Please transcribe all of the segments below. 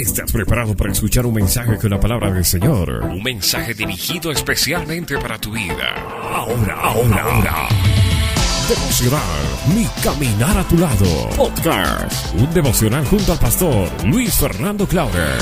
¿Estás preparado para escuchar un mensaje con la palabra del Señor? Un mensaje dirigido especialmente para tu vida. Ahora, ahora, ahora. Devocional, mi caminar a tu lado. Podcast, un devocional junto al pastor Luis Fernando Clauder.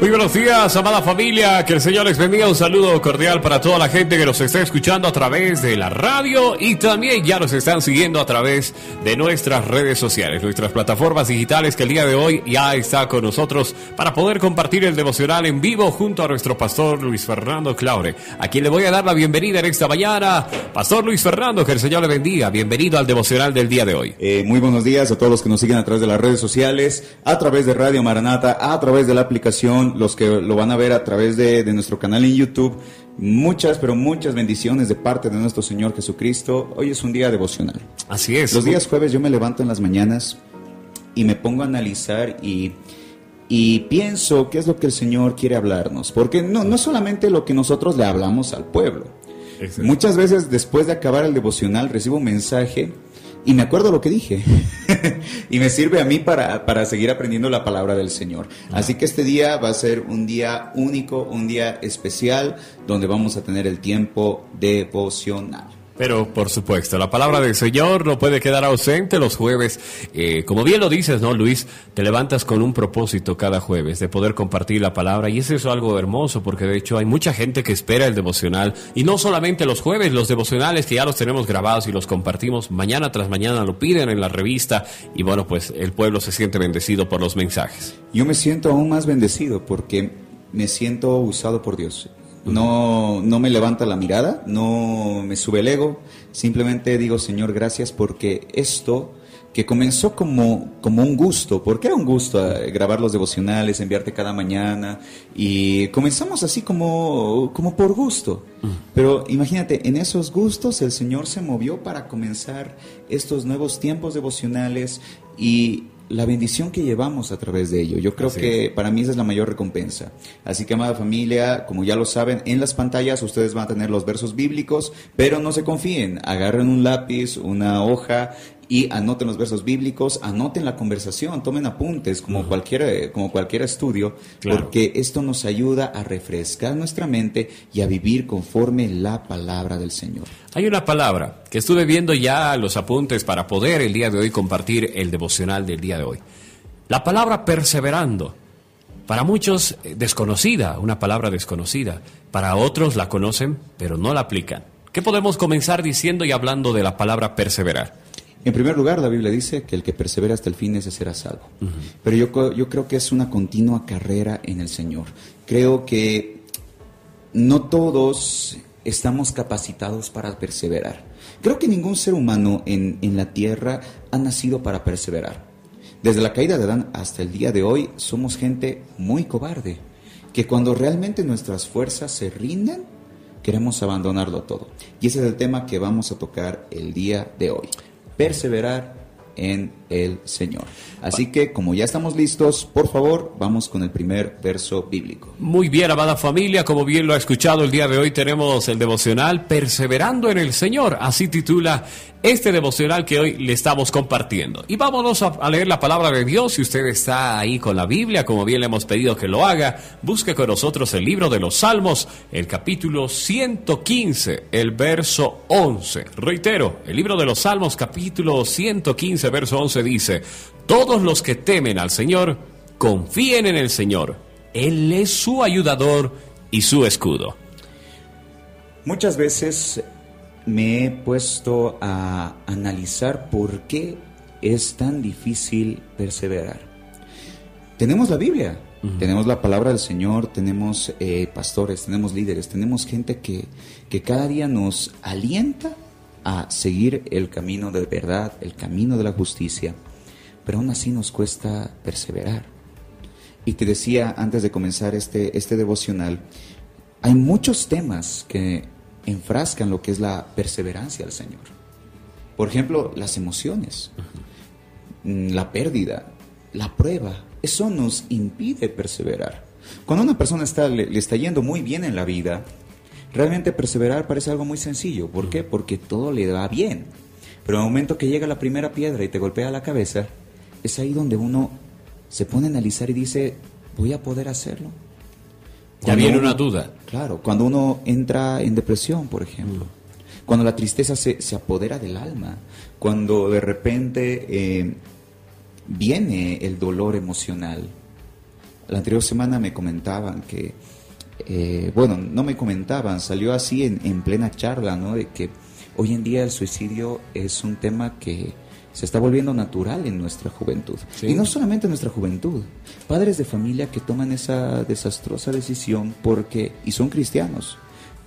Muy buenos días, amada familia. Que el Señor les bendiga. Un saludo cordial para toda la gente que nos está escuchando a través de la radio y también ya nos están siguiendo a través de nuestras redes sociales, nuestras plataformas digitales que el día de hoy ya está con nosotros para poder compartir el devocional en vivo junto a nuestro pastor Luis Fernando Claure, a quien le voy a dar la bienvenida en esta mañana. Pastor Luis Fernando, que el Señor le bendiga. Bienvenido al devocional del día de hoy. Eh, muy buenos días a todos los que nos siguen a través de las redes sociales, a través de Radio Maranata, a través de la aplicación los que lo van a ver a través de, nuestro canal en YouTube. Muchas, pero muchas bendiciones de parte de nuestro Señor Jesucristo. Hoy es un día devocional. Así es. Los días jueves yo me levanto en las mañanas y me pongo a analizar y, y pienso qué es lo que el Señor quiere hablarnos. Porque no, no solamente lo que nosotros le hablamos al pueblo. Muchas veces después de acabar el devocional recibo un mensaje y me acuerdo lo que dije. y me sirve a mí para, para, seguir aprendiendo la palabra del Señor. Así que este día va a ser un día único, un día especial, donde vamos a tener el tiempo devocional. Pero por supuesto, la palabra del Señor no puede quedar ausente los jueves. Eh, como bien lo dices, ¿no, Luis? Te levantas con un propósito cada jueves de poder compartir la palabra y eso es algo hermoso porque de hecho hay mucha gente que espera el devocional y no solamente los jueves, los devocionales que ya los tenemos grabados y los compartimos mañana tras mañana, lo piden en la revista y bueno, pues el pueblo se siente bendecido por los mensajes. Yo me siento aún más bendecido porque me siento usado por Dios. No, no me levanta la mirada, no me sube el ego, simplemente digo, Señor, gracias porque esto que comenzó como, como un gusto, porque era un gusto eh, grabar los devocionales, enviarte cada mañana, y comenzamos así como, como por gusto. Pero imagínate, en esos gustos el Señor se movió para comenzar estos nuevos tiempos devocionales y la bendición que llevamos a través de ello. Yo creo que para mí esa es la mayor recompensa. Así que, amada familia, como ya lo saben, en las pantallas ustedes van a tener los versos bíblicos, pero no se confíen. Agarren un lápiz, una hoja y anoten los versos bíblicos, anoten la conversación, tomen apuntes como, cualquier, como cualquier estudio, porque esto nos ayuda a refrescar nuestra mente y a vivir conforme la palabra del Señor. Hay una palabra que estuve viendo ya los apuntes para poder el día de hoy compartir el devocional del día de hoy. La palabra perseverando. Para muchos eh, desconocida, una palabra desconocida. Para otros la conocen, pero no la aplican. ¿Qué podemos comenzar diciendo y hablando de la palabra perseverar? En primer lugar, la Biblia dice que el que persevera hasta el fin ese será salvo. Pero yo, yo creo que es una continua carrera en el Señor. Creo que no todos estamos capacitados para perseverar. Creo que ningún ser humano en, en la tierra ha nacido para perseverar. Desde la caída de Adán hasta el día de hoy somos gente muy cobarde, que cuando realmente nuestras fuerzas se rinden, queremos abandonarlo todo. Y ese es el tema que vamos a tocar el día de hoy perseverar en el Señor. Así que como ya estamos listos, por favor, vamos con el primer verso bíblico. Muy bien, amada familia, como bien lo ha escuchado el día de hoy, tenemos el devocional Perseverando en el Señor. Así titula este devocional que hoy le estamos compartiendo. Y vámonos a, leer la palabra de Dios. Si usted está ahí con la Biblia, como bien le hemos pedido que lo haga, busque con nosotros el libro de los Salmos, el capítulo 115, el verso 11. Reitero, el libro de los Salmos, capítulo 115, verso 11 dice, todos los que temen al Señor, confíen en el Señor. Él es su ayudador y su escudo. Muchas veces me he puesto a analizar por qué es tan difícil perseverar. Tenemos la Biblia, tenemos la palabra del Señor, tenemos eh, pastores, tenemos líderes, tenemos gente que, que cada día nos alienta a seguir el camino de verdad, el camino de la justicia, pero aún así nos cuesta perseverar. Y te decía antes de comenzar este, este devocional, hay muchos temas que enfrascan lo que es la perseverancia al Señor. Por ejemplo, las emociones, la pérdida, la prueba, eso nos impide perseverar. Cuando una persona está, le, está yendo muy bien en la vida, realmente perseverar parece algo muy sencillo. ¿Por qué? Porque todo le va bien. Pero en el momento que llega la primera piedra y te golpea la cabeza, es ahí donde uno se pone a analizar y dice, voy a poder hacerlo. Ya viene una duda. Claro, cuando uno entra en depresión, por ejemplo, cuando la tristeza se, se apodera del alma, cuando de repente eh, viene el dolor emocional. La anterior semana me comentaban que, eh, bueno, no me comentaban, salió así en, en plena charla, ¿no? De que hoy en día el suicidio es un tema que se está volviendo natural en nuestra juventud. Sí. Y no solamente en nuestra juventud, padres de familia que toman esa desastrosa decisión porque, y son cristianos,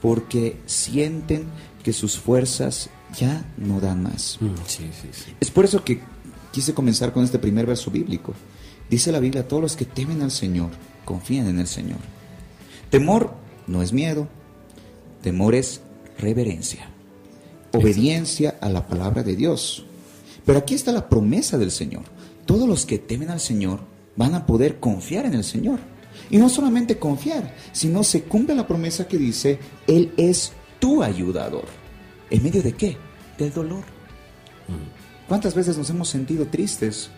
porque sienten que sus fuerzas ya no dan más. Mm, Sí, sí, sí. Es por eso que quise comenzar con este primer verso bíblico. Dice la Biblia, todos los que temen al Señor, confían en el Señor. Temor no es miedo, temor es reverencia, obediencia a la palabra de Dios. Pero aquí está la promesa del Señor. Todos los que temen al Señor van a poder confiar en el Señor. Y no solamente confiar, sino se cumple la promesa que dice, Él es tu ayudador. ¿En medio de qué? Del dolor. ¿Cuántas veces nos hemos sentido tristes?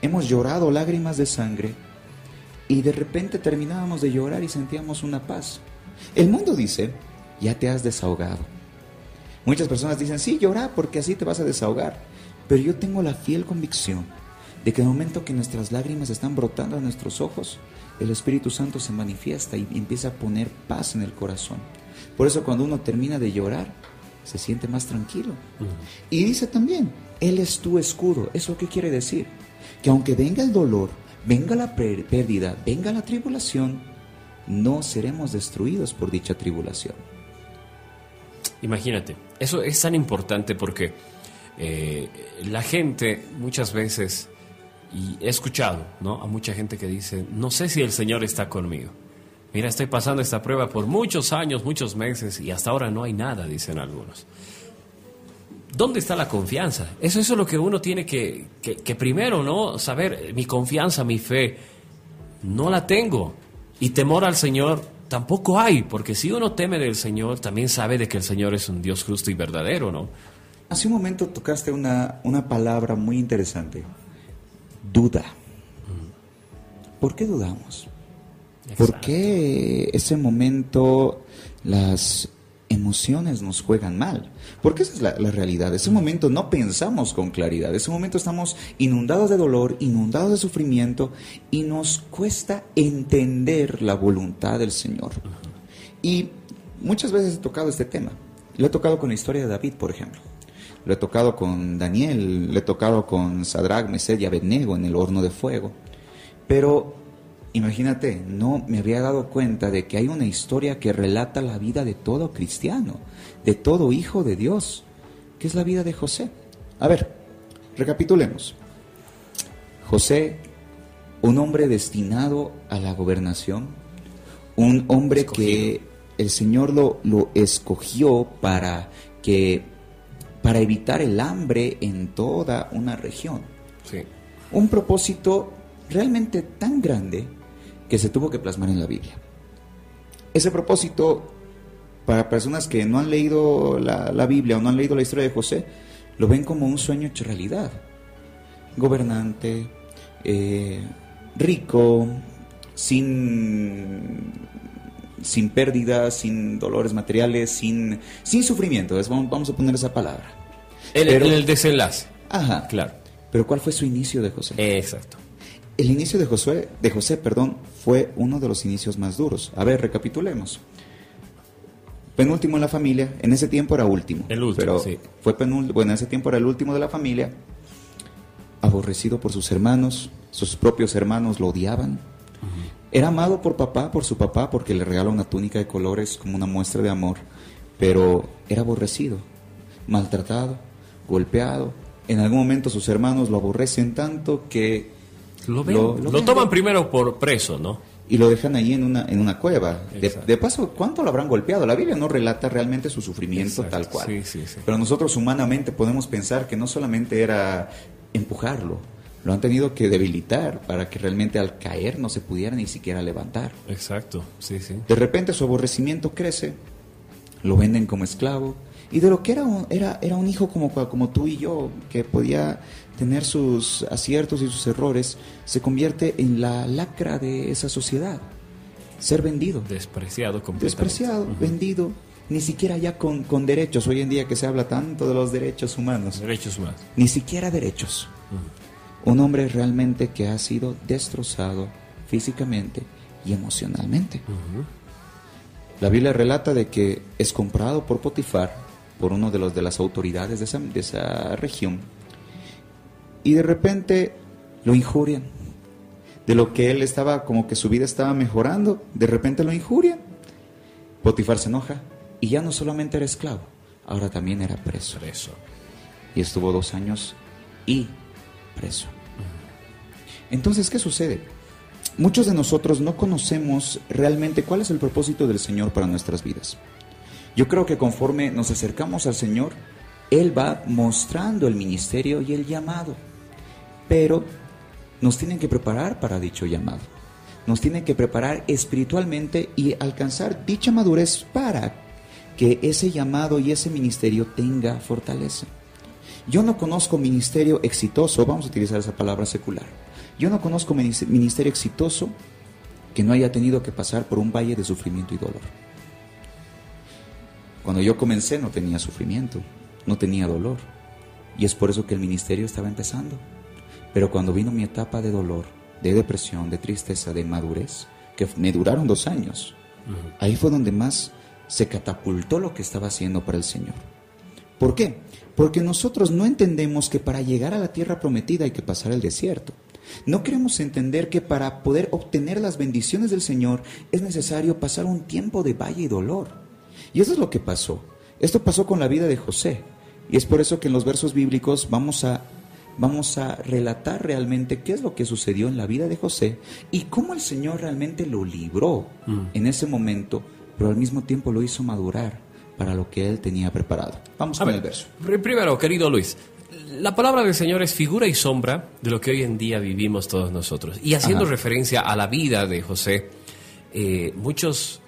Hemos llorado lágrimas de sangre y de repente terminábamos de llorar y sentíamos una paz. El mundo dice, ya te has desahogado. Muchas personas dicen, sí, llora porque así te vas a desahogar. Pero yo tengo la fiel convicción de que en el momento que nuestras lágrimas están brotando a nuestros ojos, el Espíritu Santo se manifiesta y empieza a poner paz en el corazón. Por eso cuando uno termina de llorar, se siente más tranquilo. Y dice también, Él es tu escudo. ¿Eso qué quiere decir? Que aunque venga el dolor, venga la pérdida, venga la tribulación, no seremos destruidos por dicha tribulación. Imagínate, eso es tan importante porque eh, la gente muchas veces, y he escuchado ¿no? a mucha gente que dice, no sé si el Señor está conmigo. Mira, estoy pasando esta prueba por muchos años, muchos meses, y hasta ahora no hay nada, dicen algunos. ¿Dónde está la confianza? Eso, es lo que uno tiene que, que, que primero, ¿no? Saber, mi confianza, mi fe, no la tengo. Y temor al Señor tampoco hay, porque si uno teme del Señor, también sabe de que el Señor es un Dios justo y verdadero, ¿no? Hace un momento tocaste una, una palabra muy interesante, duda. ¿Por qué dudamos? ¿Por qué ese momento las emociones nos juegan mal? Porque esa es la, la realidad. Ese momento no pensamos con claridad. Ese momento estamos inundados de dolor, inundados de sufrimiento y nos cuesta entender la voluntad del Señor. Y muchas veces he tocado este tema. Lo he tocado con la historia de David, por ejemplo. Lo he tocado con Daniel, lo he tocado con Sadrach, Mesed y Abednego en el horno de fuego. Pero imagínate, no me había dado cuenta de que hay una historia que relata la vida de todo cristiano, de todo hijo de Dios, que es la vida de José. A ver, recapitulemos. José, un hombre destinado a la gobernación, un hombre Escogido. que el Señor lo, lo escogió para que para evitar el hambre en toda una región. Sí. Un propósito realmente tan grande que se tuvo que plasmar en la Biblia. Ese propósito, para personas que no han leído la, la Biblia o no han leído la historia de José, lo ven como un sueño hecho realidad. Gobernante, eh, rico, sin, sin pérdidas, sin dolores materiales, sin, sin sufrimiento. Es- vamos, a poner esa palabra. El, Pero- el- el desenlace. Ajá. Claro. Pero ¿cuál fue su inicio de José? Exacto. El inicio de Josué, de José, perdón, fue uno de los inicios más duros. A ver, recapitulemos. Penúltimo en la familia, en ese tiempo era último. El último, pero sí. Fue penúltimo, bueno, en ese tiempo era el último de la familia. Aborrecido por sus hermanos, sus propios hermanos lo odiaban. Era amado por papá, por su papá, porque le regala una túnica de colores como una muestra de amor. Pero era aborrecido, maltratado, golpeado. En algún momento sus hermanos lo aborrecen tanto que Lo, ven. Lo- Lo, lo ven. toman primero por preso, ¿no? y lo dejan ahí en una, en una cueva. De, paso, ¿cuánto lo habrán golpeado? La Biblia no relata realmente su sufrimiento Exacto. tal cual. Sí, sí, sí. Pero nosotros humanamente podemos pensar que no solamente era empujarlo, lo han tenido que debilitar para que realmente al caer no se pudiera ni siquiera levantar. Exacto. Sí, sí. De repente su aborrecimiento crece, lo venden como esclavo Y de lo que era un, era, era un hijo como, como tú y yo, que podía tener sus aciertos y sus errores, se convierte en la lacra de esa sociedad. Ser vendido. Despreciado completamente. Despreciado, vendido, ni siquiera ya con, con, derechos. Hoy en día que se habla tanto de los derechos humanos. Derechos humanos. Ni siquiera derechos. Un hombre realmente que ha sido destrozado físicamente y emocionalmente. La Biblia relata de que es comprado por Potifar, por uno de los de las autoridades de esa, de esa región, y de repente lo injurian. De lo que él estaba, como que su vida estaba mejorando, de repente lo injurian. Potifar se enoja y ya no solamente era esclavo, ahora también era preso. Preso. Y estuvo dos años y preso. Entonces, ¿qué sucede? Muchos de nosotros no conocemos realmente cuál es el propósito del Señor para nuestras vidas. Yo creo que conforme nos acercamos al Señor, Él va mostrando el ministerio y el llamado. Pero nos tienen que preparar para dicho llamado. Nos tienen que preparar espiritualmente y alcanzar dicha madurez para que ese llamado y ese ministerio tenga fortaleza. Yo no conozco ministerio exitoso, vamos a utilizar esa palabra secular. Yo no conozco ministerio exitoso que no haya tenido que pasar por un valle de sufrimiento y dolor. Cuando yo comencé no tenía sufrimiento, no tenía dolor. Y es por eso que el ministerio estaba empezando. Pero cuando vino mi etapa de dolor, de depresión, de tristeza, de madurez, que me duraron dos años, ahí fue donde más se catapultó lo que estaba haciendo para el Señor. ¿Por qué? Porque nosotros no entendemos que para llegar a la tierra prometida hay que pasar el desierto. No queremos entender que para poder obtener las bendiciones del Señor es necesario pasar un tiempo de valle y dolor. Y eso es lo que pasó. Esto pasó con la vida de José. Y es por eso que en los versos bíblicos vamos a, vamos a relatar realmente qué es lo que sucedió en la vida de José y cómo el Señor realmente lo libró mm. en ese momento, pero al mismo tiempo lo hizo madurar para lo que él tenía preparado. Vamos a, ver el verso. Primero, querido Luis, la palabra del Señor es figura y sombra de lo que hoy en día vivimos todos nosotros. Y haciendo referencia a la vida de José, eh, muchos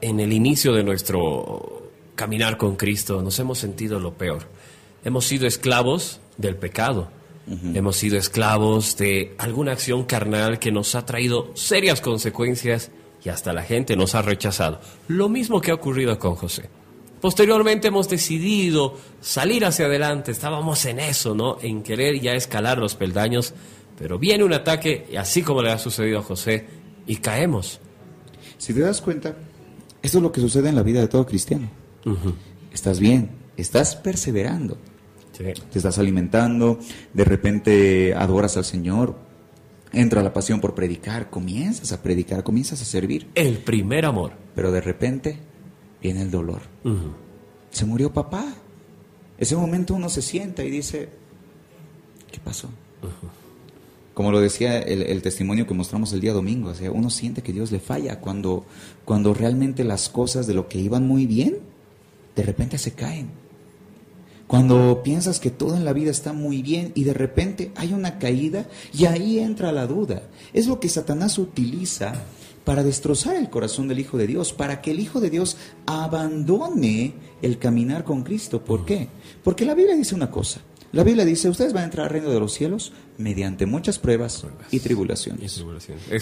en el inicio de nuestro caminar con Cristo nos hemos sentido lo peor. Hemos sido esclavos del pecado. Hemos sido esclavos de alguna acción carnal que nos ha traído serias consecuencias y hasta la gente nos ha rechazado. Lo mismo que ha ocurrido con José. Posteriormente hemos decidido salir hacia adelante, estábamos en eso, ¿no? En querer ya escalar los peldaños, pero viene un ataque, así como le ha sucedido a José, y caemos. Si te das cuenta, esto es lo que sucede en la vida de todo cristiano. Estás bien, estás perseverando, te estás alimentando, de repente adoras al Señor, entra la pasión por predicar, comienzas a predicar, comienzas a servir. El primer amor. Pero de repente viene el dolor. Se murió papá. Ese momento uno se sienta y dice, ¿qué pasó? Como lo decía el, testimonio que mostramos el día domingo, o sea, uno siente que Dios le falla cuando, cuando realmente las cosas de lo que iban muy bien, de repente se caen. Cuando piensas que todo en la vida está muy bien y de repente hay una caída y ahí entra la duda. Es lo que Satanás utiliza para destrozar el corazón del Hijo de Dios, para que el Hijo de Dios abandone el caminar con Cristo. ¿Por qué? Porque la Biblia dice una cosa. La Biblia dice, ustedes van a entrar al reino de los cielos mediante muchas pruebas y tribulaciones.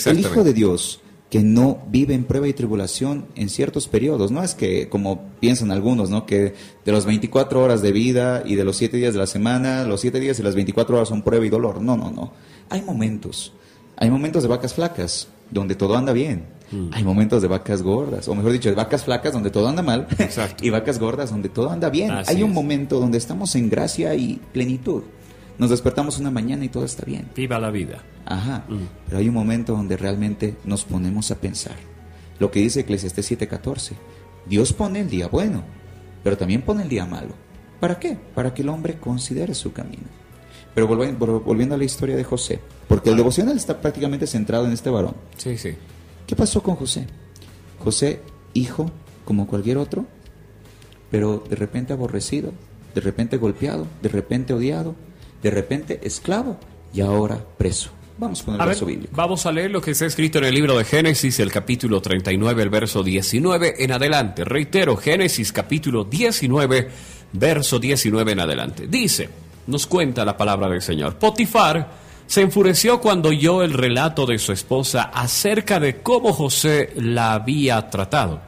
El Hijo de Dios que no vive en prueba y tribulación en ciertos periodos. No es que, como piensan algunos, ¿no? que de las 24 horas de vida y de los 7 días de la semana, los 7 días y las 24 horas son prueba y dolor. No, no, no. Hay momentos. Hay momentos de vacas flacas donde todo anda bien. Mm. Hay momentos de vacas gordas, o mejor dicho, de vacas flacas donde todo anda mal, y vacas gordas donde todo anda bien. Hay un momento donde estamos en gracia y plenitud. Nos despertamos una mañana y todo está bien. Viva la vida. Ajá. Mm. Pero hay un momento donde realmente nos ponemos a pensar. Lo que dice Eclesiastes 7:14. Dios pone el día bueno, pero también pone el día malo. ¿Para qué? Para que el hombre considere su camino. Pero volviendo a la historia de José, porque el devocional está prácticamente centrado en este varón. Sí, sí. ¿Qué pasó con José? José, hijo, como cualquier otro, pero de repente aborrecido, de repente golpeado, de repente odiado, de repente esclavo y ahora preso. Vamos con el A ver, verso bíblico. vamos a leer lo que está escrito en el libro de Génesis, el capítulo 39, el verso 19 en adelante. Reitero, Génesis capítulo 19, verso 19 en adelante. Dice, nos cuenta la palabra del Señor. Potifar se enfureció cuando oyó el relato de su esposa acerca de cómo José la había tratado.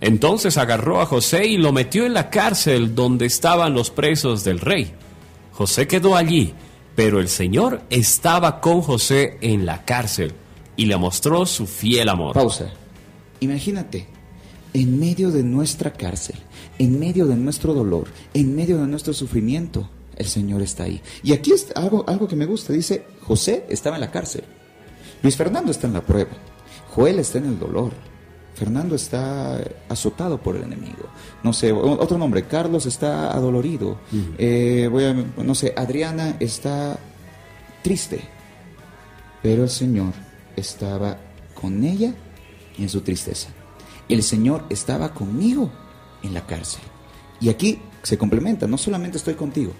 Entonces agarró a José y lo metió en la cárcel donde estaban los presos del rey. José quedó allí, pero el Señor estaba con José en la cárcel y le mostró su fiel amor. Pausa. Imagínate, en medio de nuestra cárcel, en medio de nuestro dolor, en medio de nuestro sufrimiento, el Señor está ahí. Y aquí es algo, algo que me gusta. Dice, José estaba en la cárcel. Luis Fernando está en la prueba. Joel está en el dolor. Fernando está azotado por el enemigo. No sé, otro nombre, Carlos está adolorido. Eh, voy a, no sé, Adriana está triste. Pero el Señor estaba con ella en su tristeza. El Señor estaba conmigo en la cárcel. Y aquí se complementa, no solamente estoy contigo,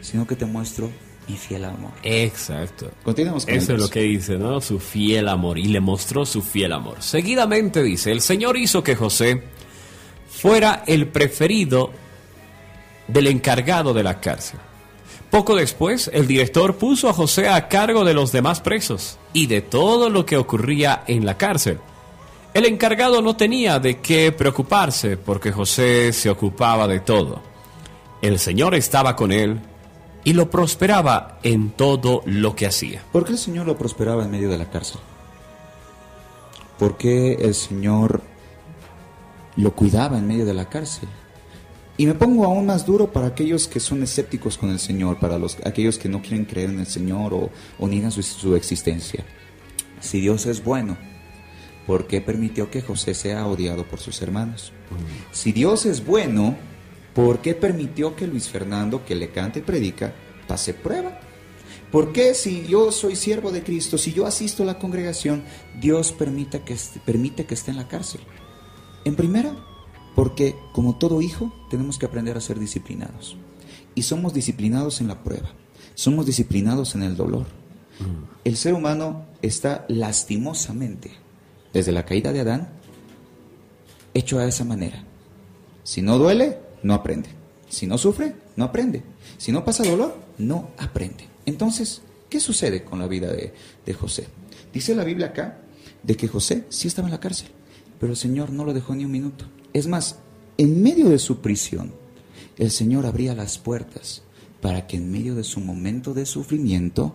sino que te muestro mi fiel amor. Exacto. Continuemos con el Eso es lo que dice, ¿no? Su fiel amor. Y le mostró su fiel amor. Seguidamente dice, el Señor hizo que José fuera el preferido del encargado de la cárcel. Poco después, el director puso a José a cargo de los demás presos y de todo lo que ocurría en la cárcel. El encargado no tenía de qué preocuparse porque José se ocupaba de todo. El Señor estaba con él y lo prosperaba en todo lo que hacía. ¿Por qué el Señor lo prosperaba en medio de la cárcel? ¿Por qué el Señor lo cuidaba en medio de la cárcel? Y me pongo aún más duro para aquellos que son escépticos con el Señor, para los, aquellos que no quieren creer en el Señor o, o niegan su, su existencia. Si Dios es bueno, ¿por qué permitió que José sea odiado por sus hermanos? Si Dios es bueno, ¿por qué permitió que Luis Fernando, que le canta y predica, pase prueba? ¿Por qué si yo soy siervo de Cristo, si yo asisto a la congregación, Dios permite que, permite que esté en la cárcel? En primera, porque como todo hijo tenemos que aprender a ser disciplinados. Y somos disciplinados en la prueba, somos disciplinados en el dolor. El ser humano está lastimosamente, desde la caída de Adán, hecho a esa manera. Si no duele, no aprende. Si no sufre, no aprende. Si no pasa dolor, no aprende. Entonces, ¿qué sucede con la vida de, de José? Dice la Biblia acá de que José sí estaba en la cárcel, pero el Señor no lo dejó ni un minuto. Es más, en medio de su prisión, el Señor abría las puertas para que en medio de su momento de sufrimiento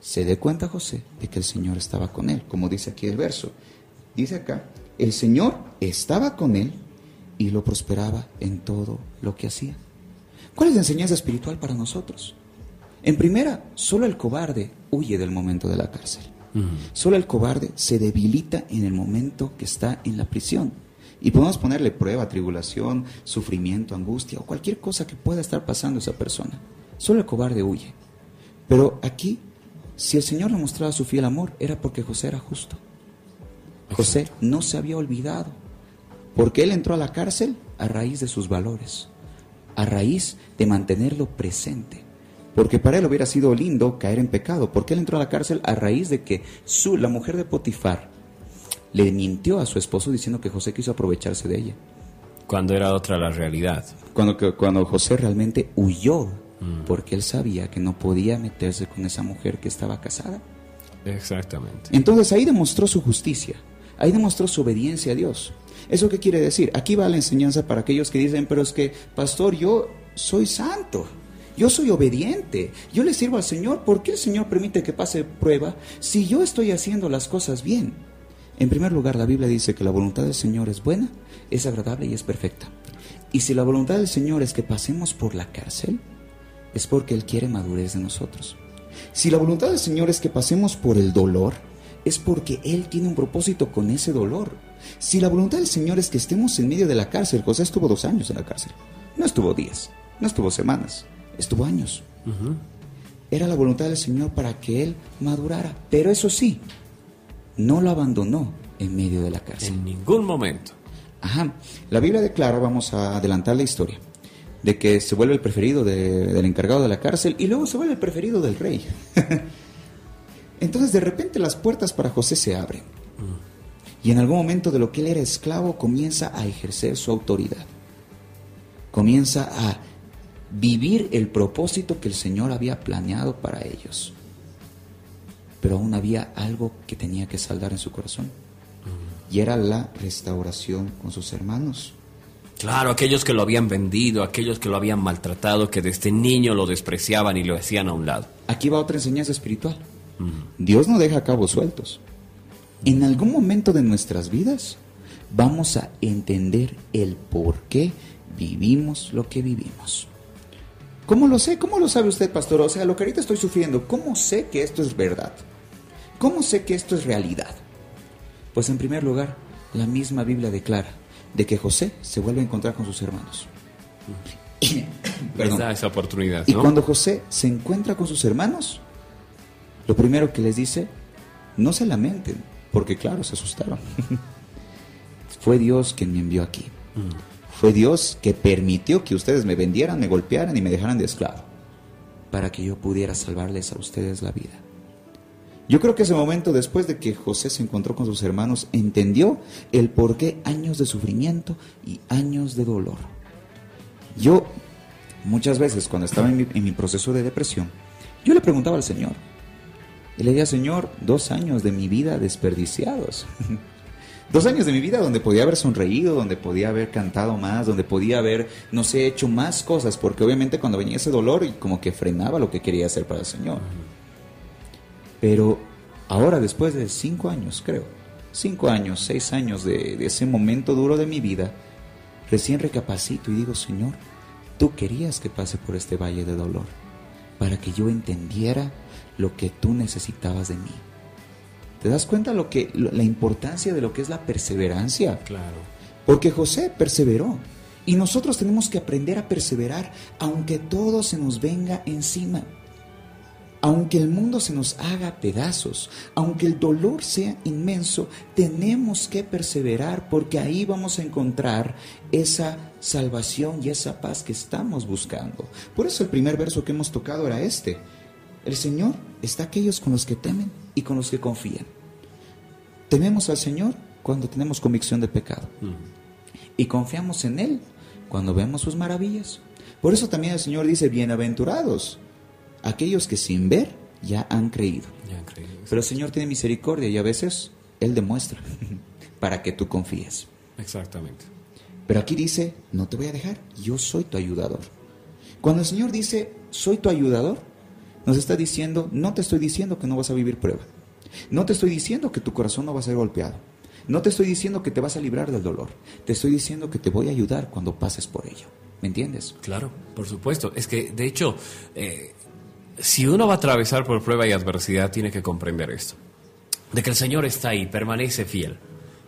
se dé cuenta José de que el Señor estaba con él, como dice aquí el verso. Dice acá, el Señor estaba con él y lo prosperaba en todo lo que hacía. ¿Cuál es la enseñanza espiritual para nosotros? En primera, solo el cobarde huye del momento de la cárcel. Solo el cobarde se debilita en el momento que está en la prisión. Y podemos ponerle prueba, tribulación, sufrimiento, angustia o cualquier cosa que pueda estar pasando a esa persona. Solo el cobarde huye. Pero aquí, si el Señor le mostraba su fiel amor, era porque José era justo. José no se había olvidado, porque él entró a la cárcel a raíz de sus valores, a raíz de mantenerlo presente. Porque para él hubiera sido lindo caer en pecado, porque él entró a la cárcel a raíz de que su, la mujer de Potifar le mintió a su esposo diciendo que José quiso aprovecharse de ella. Cuando era otra la realidad. Cuando, cuando José realmente huyó, porque él sabía que no podía meterse con esa mujer que estaba casada. Exactamente. Entonces ahí demostró su justicia, ahí demostró su obediencia a Dios. ¿Eso qué quiere decir? Aquí va la enseñanza para aquellos que dicen, pero es que, pastor, yo soy santo, yo soy obediente, yo le sirvo al Señor, ¿por qué el Señor permite que pase prueba si yo estoy haciendo las cosas bien? En primer lugar, la Biblia dice que la voluntad del Señor es buena, es agradable y es perfecta. Y si la voluntad del Señor es que pasemos por la cárcel, es porque Él quiere madurez de nosotros. Si la voluntad del Señor es que pasemos por el dolor, es porque Él tiene un propósito con ese dolor. Si la voluntad del Señor es que estemos en medio de la cárcel, José estuvo dos años en la cárcel. No estuvo días, no estuvo semanas, estuvo años. Era la voluntad del Señor para que Él madurara. Pero eso sí, no lo abandonó en medio de la cárcel. En ningún momento. Ajá. La Biblia declara, vamos a adelantar la historia, de que se vuelve el preferido de- del encargado de la cárcel y luego se vuelve el preferido del rey. Entonces de repente las puertas para José se abren. Y en algún momento de lo que él era esclavo comienza a ejercer su autoridad. Comienza a vivir el propósito que el Señor había planeado para ellos. Pero aún había algo que tenía que saldar en su corazón. Y era la restauración con sus hermanos. Claro, aquellos que lo habían vendido, aquellos que lo habían maltratado, que desde niño lo despreciaban y lo hacían a un lado. Aquí va otra enseñanza espiritual. Dios no deja cabos sueltos. En algún momento de nuestras vidas vamos a entender el por qué vivimos lo que vivimos. ¿Cómo lo sé? ¿Cómo lo sabe usted, pastor? O sea, lo que ahorita estoy sufriendo, ¿cómo sé que esto es verdad? ¿Cómo sé que esto es realidad? Pues en primer lugar, la misma Biblia declara de que José se vuelve a encontrar con sus hermanos. Perdón. esa oportunidad. Y cuando José se encuentra con sus hermanos, lo primero que les dice, no se lamenten, porque claro, se asustaron. Fue Dios quien me envió aquí. Fue Dios que permitió que ustedes me vendieran, me golpearan y me dejaran de esclavo, para que yo pudiera salvarles a ustedes la vida. Yo creo que ese momento, después de que José se encontró con sus hermanos, entendió el por qué años de sufrimiento y años de dolor. Yo, muchas veces, cuando estaba en mi, proceso de depresión, yo le preguntaba al Señor, y le decía, Señor, dos años de mi vida desperdiciados. dos años de mi vida donde podía haber sonreído, donde podía haber cantado más, donde podía haber, no sé, hecho más cosas, porque obviamente cuando venía ese dolor, y como que frenaba lo que quería hacer para el Señor. Pero ahora, después de cinco años, creo, cinco años, seis años de, ese momento duro de mi vida, recién recapacito y digo, Señor, tú querías que pase por este valle de dolor, para que yo entendiera lo que tú necesitabas de mí. ¿Te das cuenta lo que la importancia de lo que es la perseverancia? Claro. Porque José perseveró y nosotros tenemos que aprender a perseverar aunque todo se nos venga encima aunque el mundo se nos haga pedazos, aunque el dolor sea inmenso, tenemos que perseverar porque ahí vamos a encontrar esa salvación y esa paz que estamos buscando. Por eso el primer verso que hemos tocado era este. El Señor está aquellos con los que temen y con los que confían. Tememos al Señor cuando tenemos convicción de pecado. Y confiamos en Él cuando vemos sus maravillas. Por eso también el Señor dice, bienaventurados aquellos que sin ver ya han creído. Pero el Señor tiene misericordia y a veces Él demuestra para que tú confíes. Exactamente. Pero aquí dice, no te voy a dejar, yo soy tu ayudador. Cuando el Señor dice, soy tu ayudador, nos está diciendo, no te estoy diciendo que no vas a vivir prueba. No te estoy diciendo que tu corazón no va a ser golpeado. No te estoy diciendo que te vas a librar del dolor. Te estoy diciendo que te voy a ayudar cuando pases por ello. ¿Me entiendes? Claro, por supuesto. Es que, de hecho, eh, si uno va a atravesar por prueba y adversidad, tiene que comprender esto. De que el Señor está ahí, permanece fiel.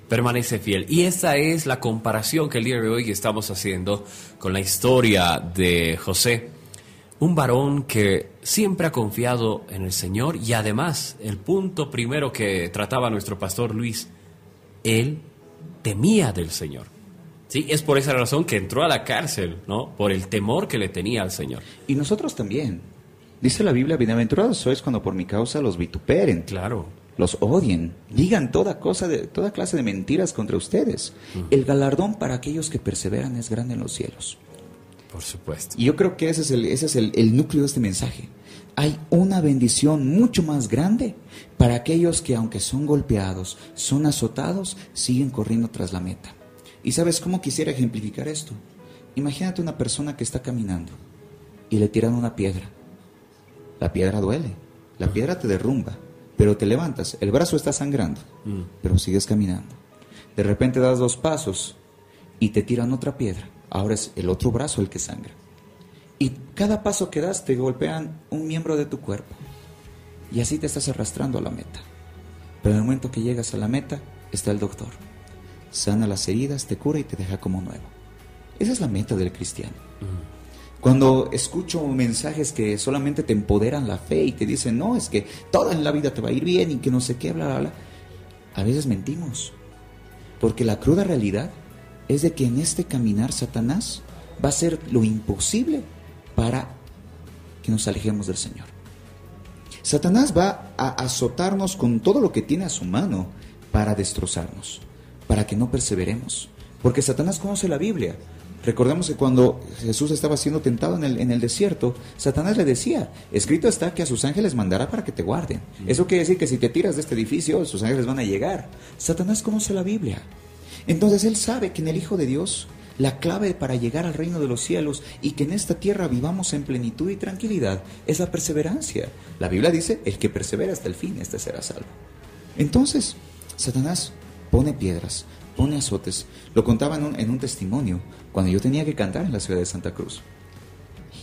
Permanece fiel. Y esa es la comparación que el día de hoy estamos haciendo con la historia de José. Un varón que siempre ha confiado en el Señor y además, el punto primero que trataba nuestro pastor Luis, él temía del Señor. Sí, es por esa razón que entró a la cárcel, ¿no? Por el temor que le tenía al Señor. Y nosotros también. Dice la Biblia, bienaventurados sois cuando por mi causa los vituperen. Claro. Los odien, digan toda cosa de toda clase de mentiras contra ustedes. El galardón para aquellos que perseveran es grande en los cielos. Por supuesto. Y yo creo que ese es el, ese es el núcleo de este mensaje. Hay una bendición mucho más grande para aquellos que aunque son golpeados, son azotados, siguen corriendo tras la meta. ¿Y sabes cómo quisiera ejemplificar esto? Imagínate una persona que está caminando y le tiran una piedra la piedra duele, la piedra te derrumba, pero te levantas, el brazo está sangrando, mm. pero sigues caminando. De repente das dos pasos y te tiran otra piedra, ahora es el otro brazo el que sangra. Y cada paso que das te golpean un miembro de tu cuerpo. Y así te estás arrastrando a la meta. Pero en el momento que llegas a la meta, está el doctor. Sana las heridas, te cura y te deja como nuevo. Esa es la meta del cristiano. Mm. Cuando escucho mensajes que solamente te empoderan la fe y te dicen, no, es que toda en la vida te va a ir bien y que no sé qué, bla, bla, bla, a veces mentimos. Porque la cruda realidad es de que en este caminar Satanás va a hacer lo imposible para que nos alejemos del Señor. Satanás va a azotarnos con todo lo que tiene a su mano para destrozarnos, para que no perseveremos. Porque Satanás conoce la Biblia. Recordemos que cuando Jesús estaba siendo tentado en el, en el desierto, Satanás le decía, escrito está que a sus ángeles mandará para que te guarden. Eso quiere decir que si te tiras de este edificio, sus ángeles van a llegar. Satanás conoce la Biblia. Entonces él sabe que en el Hijo de Dios la clave para llegar al reino de los cielos y que en esta tierra vivamos en plenitud y tranquilidad es la perseverancia. La Biblia dice, el que persevera hasta el fin, este será salvo. Entonces, Satanás pone piedras, pone azotes. Lo contaba en un, en un testimonio cuando yo tenía que cantar en la ciudad de Santa Cruz.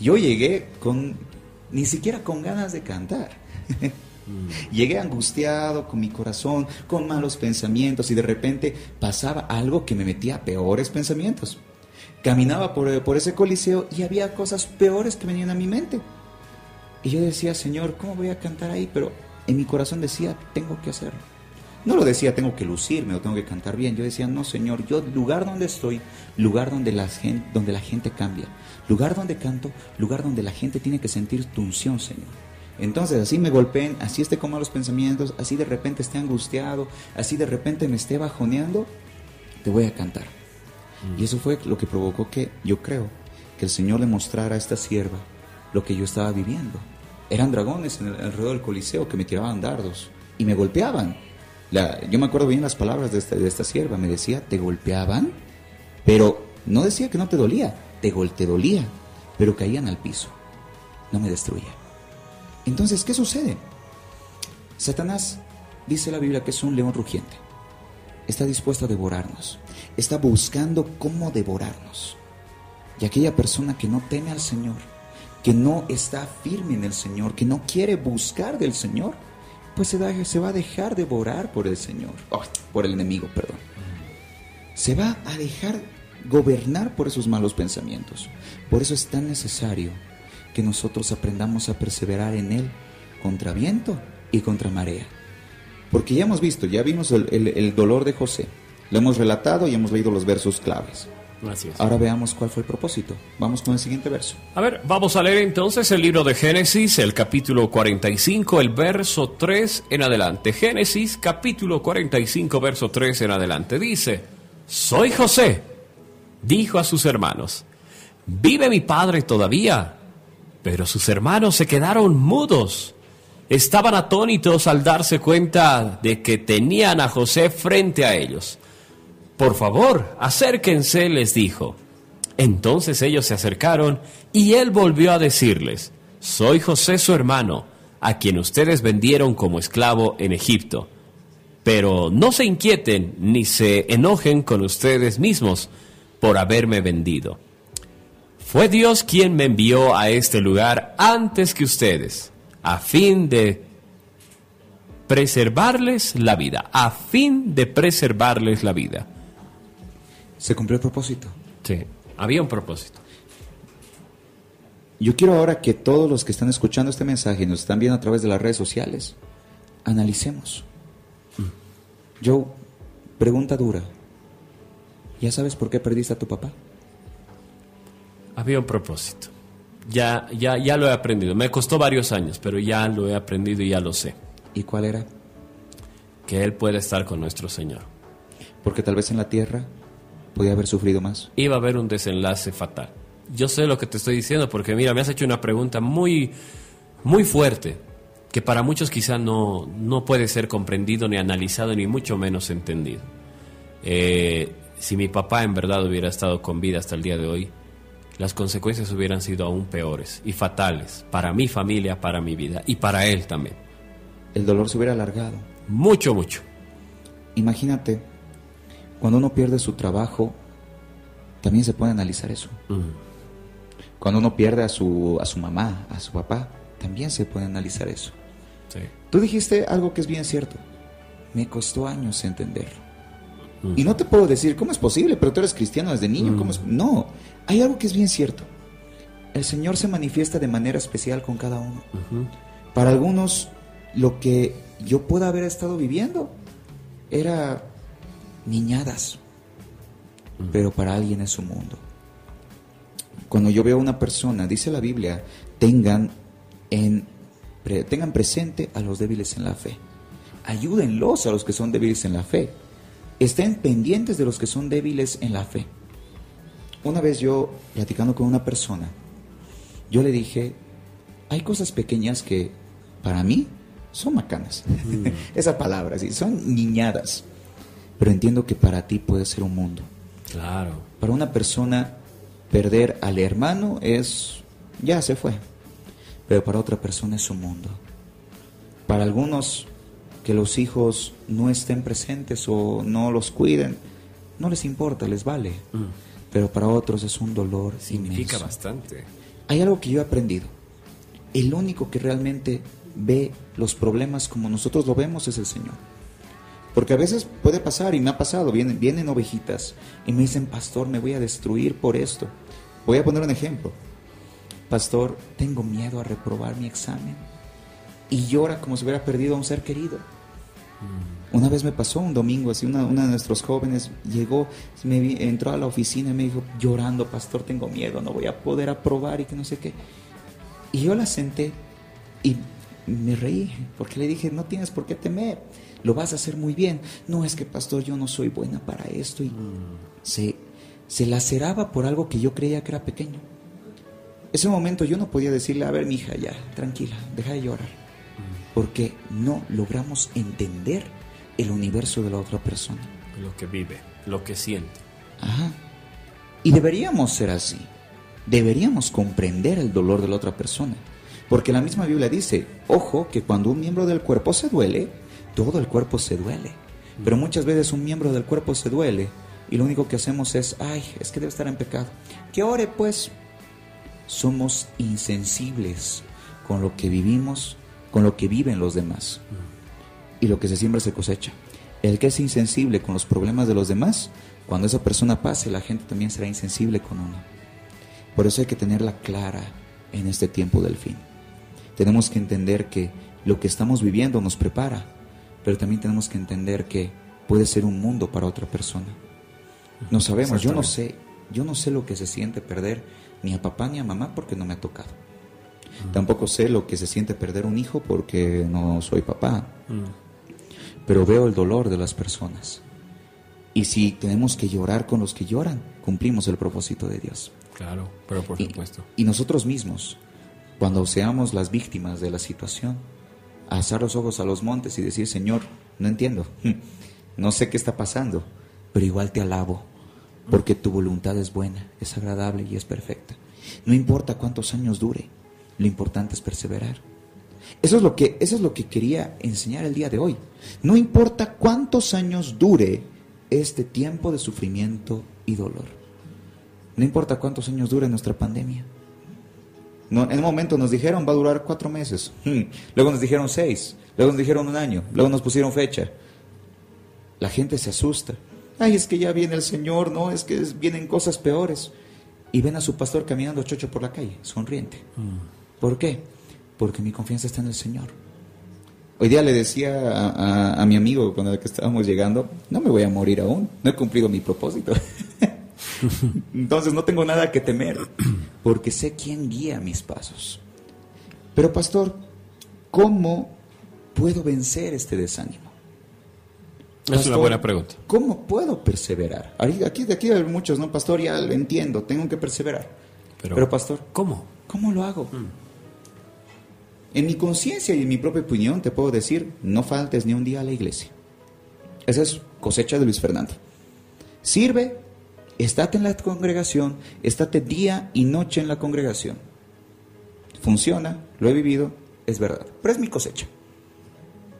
Yo llegué con, ni siquiera con ganas de cantar. Llegué angustiado con mi corazón, con malos pensamientos y de repente pasaba algo que me metía a peores pensamientos. Caminaba por, por ese coliseo y había cosas peores que venían a mi mente. Y yo decía, Señor, ¿cómo voy a cantar ahí? Pero en mi corazón decía, tengo que hacerlo. No lo decía, tengo que lucirme o tengo que cantar bien. Yo decía, no, Señor, yo, lugar donde estoy, lugar donde la, gente, donde la gente cambia, lugar donde canto, lugar donde la gente tiene que sentir tu unción, Señor. Entonces así me golpeen, así esté con malos pensamientos, así de repente esté angustiado, así de repente me esté bajoneando, te voy a cantar. Y eso fue lo que provocó que yo creo que el Señor le mostrara a esta sierva lo que yo estaba viviendo. Eran dragones en el, alrededor del Coliseo que me tiraban dardos y me golpeaban. La, yo me acuerdo bien las palabras de esta, de esta sierva, me decía, te golpeaban, pero no decía que no te dolía, te, te dolía, pero caían al piso, no me destruían. Entonces, ¿qué sucede? Satanás dice la Biblia que es un león rugiente. Está dispuesto a devorarnos. Está buscando cómo devorarnos. Y aquella persona que no teme al Señor, que no está firme en el Señor, que no quiere buscar del Señor, pues se, se va a dejar devorar por el Señor, por el enemigo, perdón. Se va a dejar gobernar por esos malos pensamientos. Por eso es tan necesario que nosotros aprendamos a perseverar en Él contra viento y contra marea. Porque ya hemos visto, ya vimos el, el, el dolor de José, lo hemos relatado y hemos leído los versos claves. Ahora veamos cuál fue el propósito. Vamos con el siguiente verso. A ver, vamos a leer entonces el libro de Génesis, el capítulo 45, el verso 3 en adelante. Génesis, capítulo 45, verso 3 en adelante. Dice, soy José, dijo a sus hermanos, ¿vive mi padre todavía? Pero sus hermanos se quedaron mudos. Estaban atónitos al darse cuenta de que tenían a José frente a ellos. Por favor, acérquense, les dijo. Entonces ellos se acercaron y él volvió a decirles, Soy José su hermano, a quien ustedes vendieron como esclavo en Egipto. Pero no se inquieten ni se enojen con ustedes mismos por haberme vendido. Fue Dios quien me envió a este lugar antes que ustedes, a fin de preservarles la vida, a fin de preservarles la vida. ¿Se cumplió el propósito? Sí, había un propósito. Yo quiero ahora que todos los que están escuchando este mensaje y nos están viendo a través de las redes sociales, analicemos. Yo, pregunta dura. ¿Ya sabes por qué perdiste a tu papá? Había un propósito. Ya, ya, ya lo he aprendido. Me costó varios años, pero ya lo he aprendido y ya lo sé. ¿Y cuál era? Que Él puede estar con nuestro Señor. Porque tal vez en la tierra podía haber sufrido más. Iba a haber un desenlace fatal. Yo sé lo que te estoy diciendo porque mira, me has hecho una pregunta muy, muy fuerte que para muchos quizá no, no puede ser comprendido ni analizado ni mucho menos entendido. Eh, si mi papá en verdad hubiera estado con vida hasta el día de hoy, las consecuencias hubieran sido aún peores y fatales para mi familia, para mi vida y para él también. El dolor se hubiera alargado. Mucho, mucho. Imagínate, cuando uno pierde su trabajo, también se puede analizar eso. Cuando uno pierde a su, a su mamá, a su papá, también se puede analizar eso. Sí. Tú dijiste algo que es bien cierto. Me costó años entenderlo. Y no te puedo decir, ¿cómo es posible? Pero tú eres cristiano desde niño. ¿cómo es? No, hay algo que es bien cierto. El Señor se manifiesta de manera especial con cada uno. Para algunos, lo que yo pueda haber estado viviendo era niñadas. Pero para alguien es su mundo. Cuando yo veo a una persona, dice la Biblia, tengan en tengan presente a los débiles en la fe. Ayúdenlos a los que son débiles en la fe. Estén pendientes de los que son débiles en la fe. Una vez yo, platicando con una persona, yo le dije, hay cosas pequeñas que para mí son macanas. Mm. Esa palabra, sí, son niñadas. Pero entiendo que para ti puede ser un mundo. Claro. Para una persona, perder al hermano es, ya se fue. Pero para otra persona es un mundo. Para algunos, que los hijos no estén presentes o no los cuiden, no les importa, les vale. Mm. Pero para otros es un dolor. Significa bastante. Hay algo que yo he aprendido. El único que realmente ve los problemas como nosotros lo vemos es el Señor. Porque a veces puede pasar, y me ha pasado, vienen, vienen ovejitas y me dicen, pastor, me voy a destruir por esto. Voy a poner un ejemplo. Pastor, tengo miedo a reprobar mi examen. Y llora como si hubiera perdido a un ser querido. Mm. Una vez me pasó un domingo, así una, una de nuestros jóvenes llegó, me entró a la oficina y me dijo, llorando, pastor, tengo miedo, no voy a poder aprobar y que no sé qué. Y yo la senté y me reí, porque le dije, no tienes por qué temer, lo vas a hacer muy bien. No es que, pastor, yo no soy buena para esto. Y mm. se, se laceraba por algo que yo creía que era pequeño. Ese momento yo no podía decirle, a ver, mi hija, ya, tranquila, deja de llorar. Mm. Porque no logramos entender el universo de la otra persona. Lo que vive, lo que siente. Ajá. Y deberíamos ser así. Deberíamos comprender el dolor de la otra persona. Porque la misma Biblia dice, ojo, que cuando un miembro del cuerpo se duele, todo el cuerpo se duele. Pero muchas veces un miembro del cuerpo se duele y lo único que hacemos es, ay, es que debe estar en pecado. Que ore pues. Somos insensibles con lo que vivimos, con lo que viven los demás. Y lo que se siembra se cosecha. El que es insensible con los problemas de los demás, cuando esa persona pase, la gente también será insensible con uno. Por eso hay que tenerla clara en este tiempo del fin. Tenemos que entender que lo que estamos viviendo nos prepara, pero también tenemos que entender que puede ser un mundo para otra persona. No sabemos, yo no sé, yo no sé lo que se siente perder ni a papá ni a mamá porque no me ha tocado. Tampoco sé lo que se siente perder un hijo porque no soy papá. Pero veo el dolor de las personas. Y si tenemos que llorar con los que lloran, cumplimos el propósito de Dios. Claro, pero por supuesto. Y nosotros mismos, cuando seamos las víctimas de la situación, alzar los ojos a los montes y decir, Señor, no entiendo, no sé qué está pasando, pero igual te alabo, porque tu voluntad es buena, es agradable y es perfecta. No importa cuántos años dure, lo importante es perseverar. Eso es lo que, eso es lo que quería enseñar el día de hoy. No importa cuántos años dure este tiempo de sufrimiento y dolor. No importa cuántos años dure nuestra pandemia en un momento nos dijeron va a durar cuatro meses, hmm. luego nos dijeron seis, luego nos dijeron un año, luego nos pusieron fecha. La gente se asusta. Ay, es que ya viene el Señor, no, es que vienen cosas peores. Y ven a su pastor caminando chocho por la calle, sonriente. Mm. ¿Por qué? Porque mi confianza está en el Señor. Hoy día le decía a, a mi amigo cuando estábamos llegando, no me voy a morir aún, no he cumplido mi propósito. Entonces no tengo nada que temer, porque sé quién guía mis pasos. Pero pastor, ¿cómo puedo vencer este desánimo? es una buena pregunta. ¿Cómo puedo perseverar? Aquí, de aquí hay muchos, ¿no? Pastor, ya lo entiendo, tengo que perseverar. Pero, pastor, ¿cómo? ¿Cómo lo hago? Mm. En mi conciencia y en mi propia opinión te puedo decir, no faltes ni un día a la iglesia. Esa es cosecha de Luis Fernando. Sirve estate en la congregación, estate día y noche en la congregación. Funciona, lo he vivido, es verdad, pero es mi cosecha.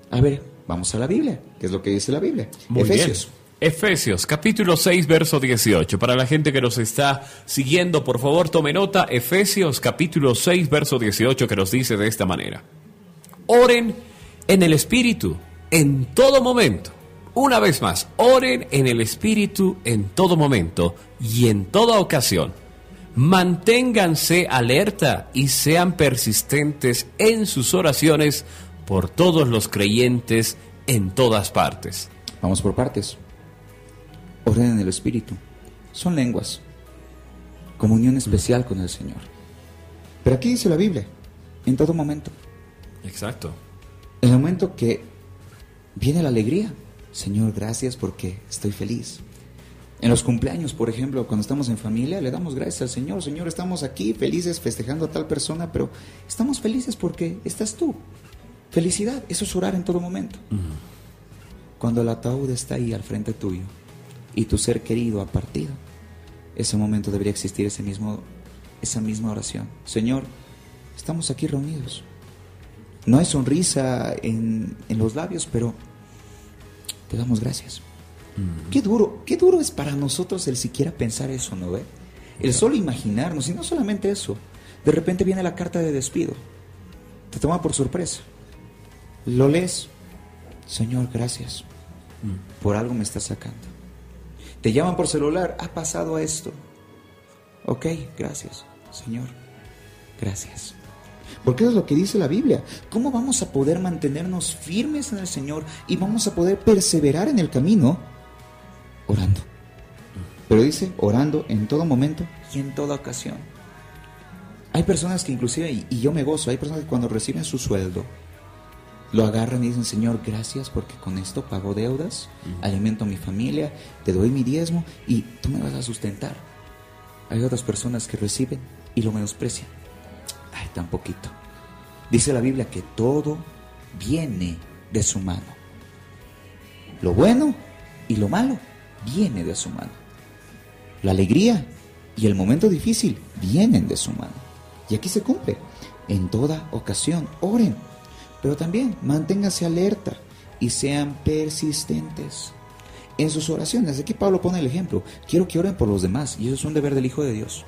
A ver, vamos a la Biblia, ¿qué es lo que dice la Biblia? Efesios. Efesios, capítulo 6, verso 18. Para la gente que nos está siguiendo, por favor, tome nota. Efesios, capítulo 6, verso 18, que nos dice de esta manera. Oren en el Espíritu en todo momento una vez más, oren en el Espíritu en todo momento y en toda ocasión. Manténganse alerta y sean persistentes en sus oraciones por todos los creyentes en todas partes. Vamos por partes. Oren en el Espíritu. Son lenguas. Comunión especial con el Señor. Pero aquí dice la Biblia, en todo momento. Exacto. En el momento que viene la alegría, Señor, gracias porque estoy feliz. En los cumpleaños, por ejemplo, cuando estamos en familia, le damos gracias al Señor. Señor, estamos aquí felices festejando a tal persona, pero estamos felices porque estás tú. Felicidad, eso es orar en todo momento. Cuando el ataúd está ahí al frente tuyo y tu ser querido ha partido, ese momento debería existir ese mismo, esa misma oración. Señor, estamos aquí reunidos. No hay sonrisa en, en los labios, pero te damos gracias. Qué duro, qué duro es para nosotros el siquiera pensar eso, ¿no ve? El solo imaginarnos, y no solamente eso. De repente viene la carta de despido. Te toma por sorpresa. Lo lees. Señor, gracias. Por algo me estás sacando. Te llaman por celular. Ha pasado esto. Ok, gracias. Señor, gracias. Porque eso es lo que dice la Biblia. ¿Cómo vamos a poder mantenernos firmes en el Señor y vamos a poder perseverar en el camino? Orando. Pero dice, orando en todo momento y en toda ocasión. Hay personas que inclusive, y, yo me gozo, hay personas que cuando reciben su sueldo, lo agarran y dicen, Señor, gracias porque con esto pago deudas, alimento a mi familia, te doy mi diezmo y tú me vas a sustentar. Hay otras personas que reciben y lo menosprecian. Ay, tan poquito. Dice la Biblia que todo viene de su mano. Lo bueno y lo malo viene de su mano. La alegría y el momento difícil vienen de su mano. Y aquí se cumple. En toda ocasión, oren. Pero también manténganse alerta y sean persistentes en sus oraciones. Aquí Pablo pone el ejemplo. Quiero que oren por los demás. Y eso es un deber del Hijo de Dios.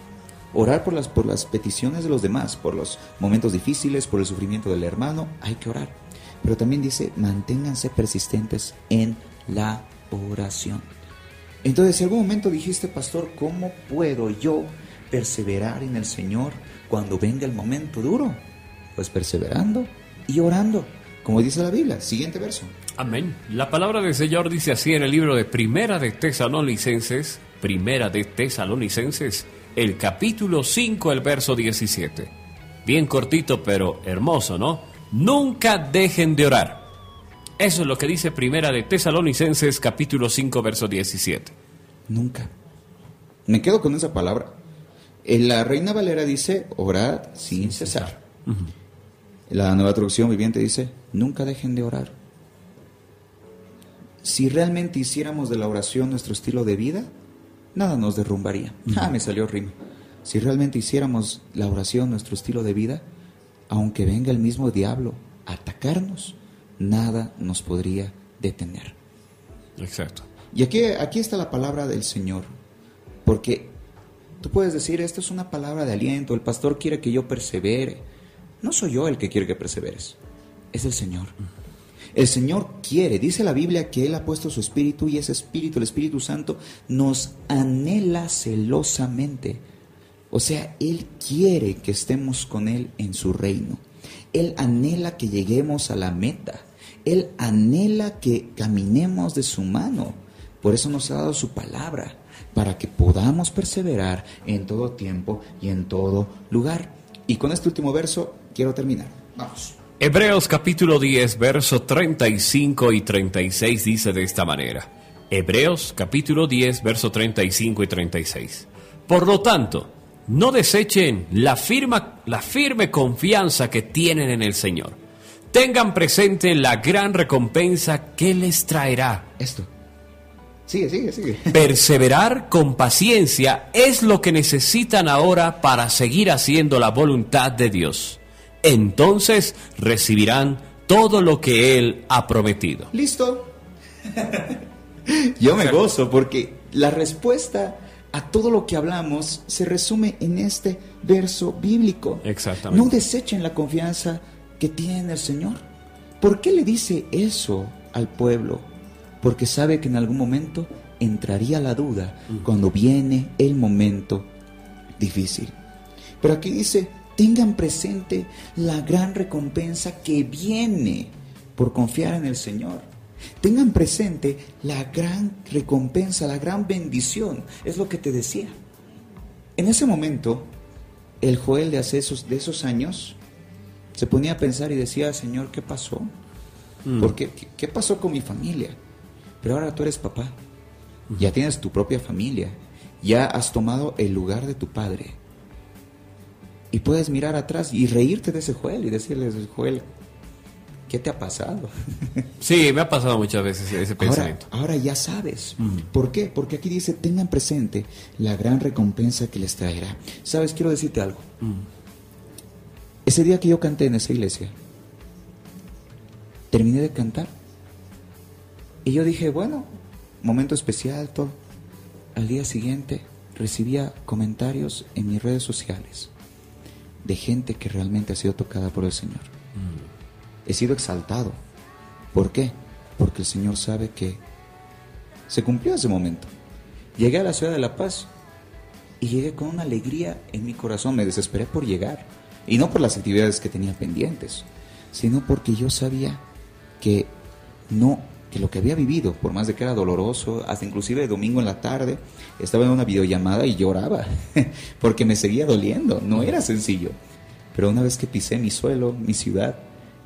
Orar por las, por las peticiones de los demás, por los momentos difíciles, por el sufrimiento del hermano, hay que orar. Pero también dice, manténganse persistentes en la oración. Entonces, si algún momento dijiste, pastor, ¿cómo puedo yo perseverar en el Señor cuando venga el momento duro? Pues perseverando y orando, como dice la Biblia. Siguiente verso. Amén. La palabra del Señor dice así en el libro de Primera de Tesalonicenses, Primera de Tesalonicenses, el capítulo 5, el verso 17. Bien cortito, pero hermoso, ¿no? Nunca dejen de orar. Eso es lo que dice Primera de Tesalonicenses capítulo 5 verso 17. Nunca. Me quedo con esa palabra. En la Reina Valera dice, orad sin cesar. La nueva traducción viviente dice, nunca dejen de orar. Si realmente hiciéramos de la oración nuestro estilo de vida, nada nos derrumbaría. Ah, me salió rima. Si realmente hiciéramos la oración nuestro estilo de vida, aunque venga el mismo diablo a atacarnos, nada nos podría detener. Exacto. Y aquí, aquí está la palabra del Señor, porque tú puedes decir, esta es una palabra de aliento, el pastor quiere que yo persevere. No soy yo el que quiere que perseveres, es el Señor. El Señor quiere, dice la Biblia que Él ha puesto su espíritu y ese espíritu, el Espíritu Santo, nos anhela celosamente. O sea, Él quiere que estemos con Él en su reino. Él anhela que lleguemos a la meta. Él anhela que caminemos de su mano. Por eso nos ha dado su palabra, para que podamos perseverar en todo tiempo y en todo lugar. Y con este último verso quiero terminar. Vamos. Hebreos capítulo 10, verso 35 y 36 dice de esta manera. Hebreos capítulo 10, verso 35 y 36. Por lo tanto, no desechen la, firma, la firme confianza que tienen en el Señor. Tengan presente la gran recompensa que les traerá. Esto. Sigue, sigue, sigue. Perseverar con paciencia es lo que necesitan ahora para seguir haciendo la voluntad de Dios. Entonces recibirán todo lo que Él ha prometido. Listo. Yo me gozo porque la respuesta a todo lo que hablamos se resume en este verso bíblico. Exactamente. No desechen la confianza que tiene el Señor. ¿Por qué le dice eso al pueblo? Porque sabe que en algún momento entraría la duda cuando viene el momento difícil. Pero aquí dice, tengan presente la gran recompensa que viene por confiar en el Señor. Tengan presente la gran recompensa, la gran bendición. Es lo que te decía. En ese momento, el Joel de hace esos, de esos años se ponía a pensar y decía, Señor, ¿qué pasó? Mm. ¿Por qué? ¿Qué- ¿Qué pasó con mi familia? Pero ahora tú eres papá, ya tienes tu propia familia, ya has tomado el lugar de tu padre. Y puedes mirar atrás y reírte de ese Joel y decirle, Joel, ¿qué te ha pasado? Sí, me ha pasado muchas veces ese pensamiento. ahora ya sabes. ¿Por qué? Porque aquí dice, tengan presente la gran recompensa que les traerá. Sabes, quiero decirte algo. Ese día que yo canté en esa iglesia, terminé de cantar. Y yo dije, bueno, momento especial, todo. Al día siguiente recibía comentarios en mis redes sociales de gente que realmente ha sido tocada por el Señor. He sido exaltado. ¿Por qué? Porque el Señor sabe que se cumplió ese momento. Llegué a la ciudad de La Paz y llegué con una alegría en mi corazón. Me desesperé por llegar. Y no por las actividades que tenía pendientes, sino porque yo sabía que no, que lo que había vivido, por más de que era doloroso, hasta inclusive domingo en la tarde, estaba en una videollamada y lloraba, porque me seguía doliendo, no era sencillo. Pero una vez que pisé mi suelo, mi ciudad,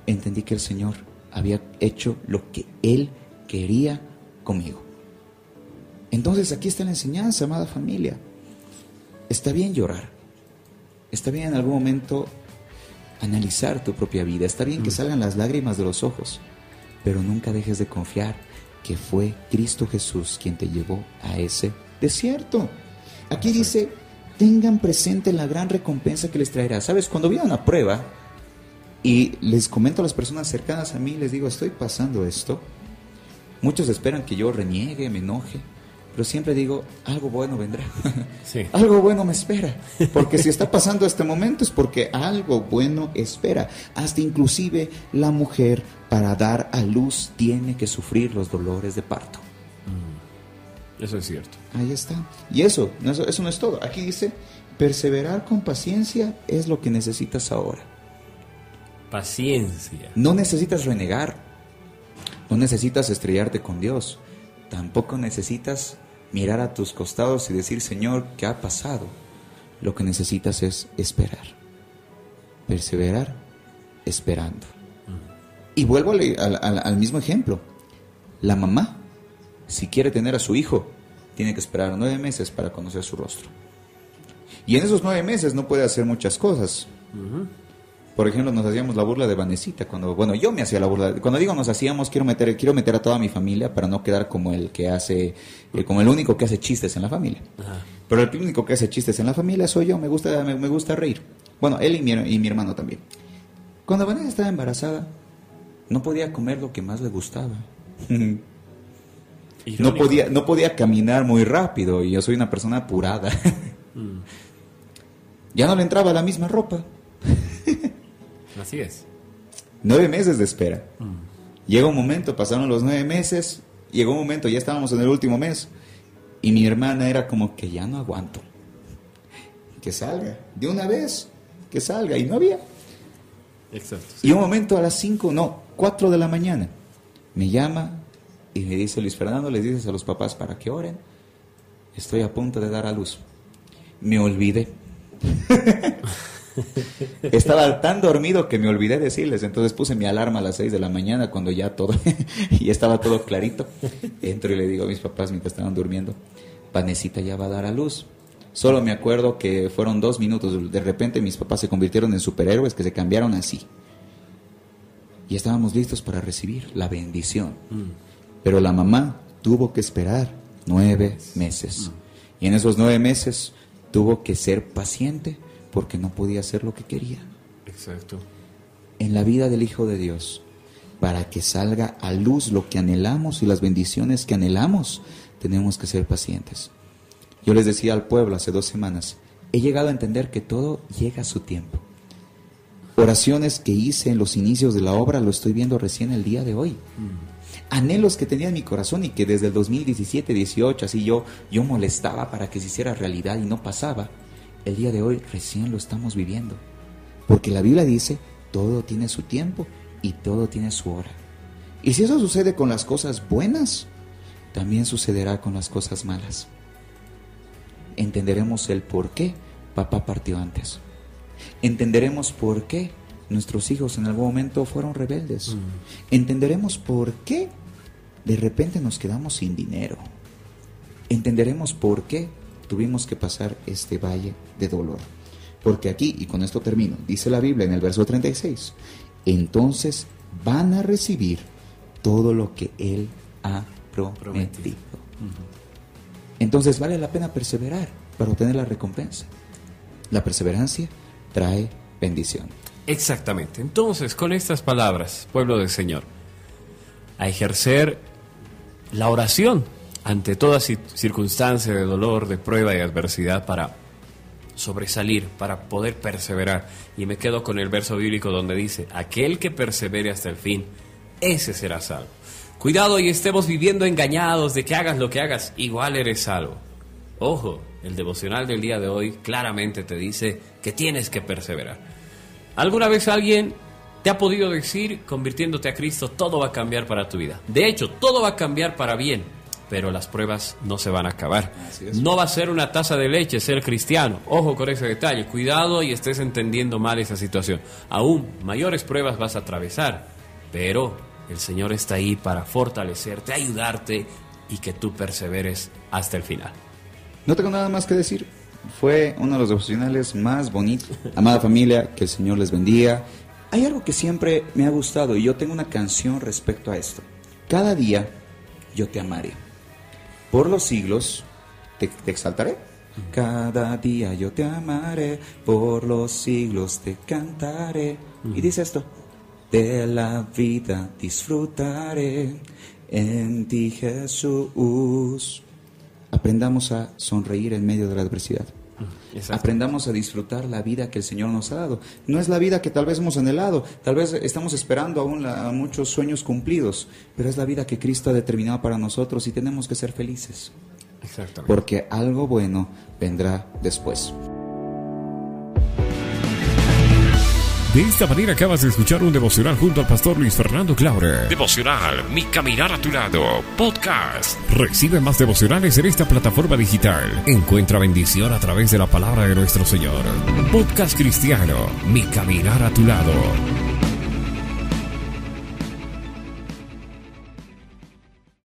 entendí que el Señor había hecho lo que Él quería conmigo. Entonces aquí está la enseñanza, amada familia. Está bien llorar. Está bien en algún momento analizar tu propia vida. Está bien que salgan las lágrimas de los ojos. Pero nunca dejes de confiar que fue Cristo Jesús quien te llevó a ese desierto. Aquí dice, tengan presente la gran recompensa que les traerá. ¿Sabes? Cuando viene una prueba y les comento a las personas cercanas a mí, les digo, estoy pasando esto. Muchos esperan que yo reniegue, me enoje. Pero siempre digo, algo bueno vendrá. Sí. algo bueno me espera. Porque si está pasando este momento es porque algo bueno espera. Hasta inclusive la mujer para dar a luz tiene que sufrir los dolores de parto. Eso es cierto. Ahí está. Y eso, eso no es todo. Aquí dice, perseverar con paciencia es lo que necesitas ahora. Paciencia. No necesitas renegar. No necesitas estrellarte con Dios. Tampoco necesitas mirar a tus costados y decir, Señor, ¿qué ha pasado? Lo que necesitas es esperar. Perseverar esperando. Y vuelvo al, mismo ejemplo. La mamá, si quiere tener a su hijo, tiene que esperar nueve meses para conocer su rostro. Y en esos nueve meses no puede hacer muchas cosas. Por ejemplo, nos hacíamos la burla de Vanesita cuando, bueno, yo me hacía la burla. Cuando digo nos hacíamos, quiero meter, quiero meter a toda mi familia para no quedar como el que hace, eh, como el único que hace chistes en la familia. Pero el único que hace chistes en la familia soy yo. Me gusta, me, me gusta reír. Bueno, él y mi, y mi hermano también. Cuando Vanessa estaba embarazada, no podía comer lo que más le gustaba. no podía, no podía caminar muy rápido y yo soy una persona apurada. ya no le entraba la misma ropa. Así es. Nueve meses de espera. Llega un momento, pasaron los nueve meses, llegó un momento, ya estábamos en el último mes, y mi hermana era como que ya no aguanto. Que salga, de una vez, que salga, y no había. Exacto. Y un momento a las cinco, no, cuatro de la mañana, me llama y me dice Luis Fernando, les dices a los papás para que oren, estoy a punto de dar a luz. Me olvidé. Estaba tan dormido que me olvidé decirles, entonces puse mi alarma a las 6 de la mañana cuando ya todo, y estaba todo clarito. Entro y le digo a mis papás mientras estaban durmiendo, Vanesita ya va a dar a luz. Solo me acuerdo que fueron dos minutos, de repente mis papás se convirtieron en superhéroes que se cambiaron así. Y estábamos listos para recibir la bendición. Pero la mamá tuvo que esperar nueve meses. Y en esos nueve meses tuvo que ser paciente porque no podía hacer lo que quería. Exacto. En la vida del Hijo de Dios, para que salga a luz lo que anhelamos y las bendiciones que anhelamos, tenemos que ser pacientes. Yo les decía al pueblo hace dos semanas, he llegado a entender que todo llega a su tiempo. Oraciones que hice en los inicios de la obra lo estoy viendo recién el día de hoy. Anhelos que tenía en mi corazón y que desde el 2017, 18, así yo, yo molestaba para que se hiciera realidad y no pasaba. El día de hoy recién lo estamos viviendo. Porque la Biblia dice, todo tiene su tiempo y todo tiene su hora. Y si eso sucede con las cosas buenas, también sucederá con las cosas malas. Entenderemos el por qué papá partió antes. Entenderemos por qué nuestros hijos en algún momento fueron rebeldes. Entenderemos por qué de repente nos quedamos sin dinero. Entenderemos por qué tuvimos que pasar este valle de dolor. Porque aquí, y con esto termino, dice la Biblia en el verso 36, entonces van a recibir todo lo que Él ha prometido. Entonces vale la pena perseverar para obtener la recompensa. La perseverancia trae bendición. Exactamente. Entonces, con estas palabras, pueblo del Señor, a ejercer la oración ante toda circunstancia de dolor, de prueba y adversidad para sobresalir, para poder perseverar. Y me quedo con el verso bíblico donde dice, aquel que persevere hasta el fin, ese será salvo. Cuidado y estemos viviendo engañados de que hagas lo que hagas, igual eres salvo. Ojo, el devocional del día de hoy claramente te dice que tienes que perseverar. ¿Alguna vez alguien te ha podido decir, convirtiéndote a Cristo, todo va a cambiar para tu vida? De hecho, todo va a cambiar para bien, pero las pruebas no se van a acabar. No va a ser una taza de leche ser cristiano. Ojo con ese detalle. Cuidado y estés entendiendo mal esa situación. Aún mayores pruebas vas a atravesar, pero el Señor está ahí para fortalecerte, ayudarte y que tú perseveres hasta el final. No tengo nada más que decir. Fue uno de los devocionales más bonitos. Amada familia, que el Señor les bendiga. Hay algo que siempre me ha gustado y yo tengo una canción respecto a esto. Cada día yo te amaré. Por los siglos te, exaltaré. Cada día yo te amaré, por los siglos te cantaré. Y dice esto, de la vida disfrutaré en ti Jesús. Aprendamos a sonreír en medio de la adversidad. Aprendamos a disfrutar la vida que el Señor nos ha dado. No es la vida que tal vez hemos anhelado, tal vez estamos esperando aún a muchos sueños cumplidos, pero es la vida que Cristo ha determinado para nosotros y tenemos que ser felices. Porque algo bueno vendrá después. De esta manera acabas de escuchar un devocional junto al pastor Luis Fernando Claure. Devocional, mi caminar a tu lado, podcast. Recibe más devocionales en esta plataforma digital. Encuentra bendición a través de la palabra de nuestro Señor. Podcast cristiano, mi caminar a tu lado.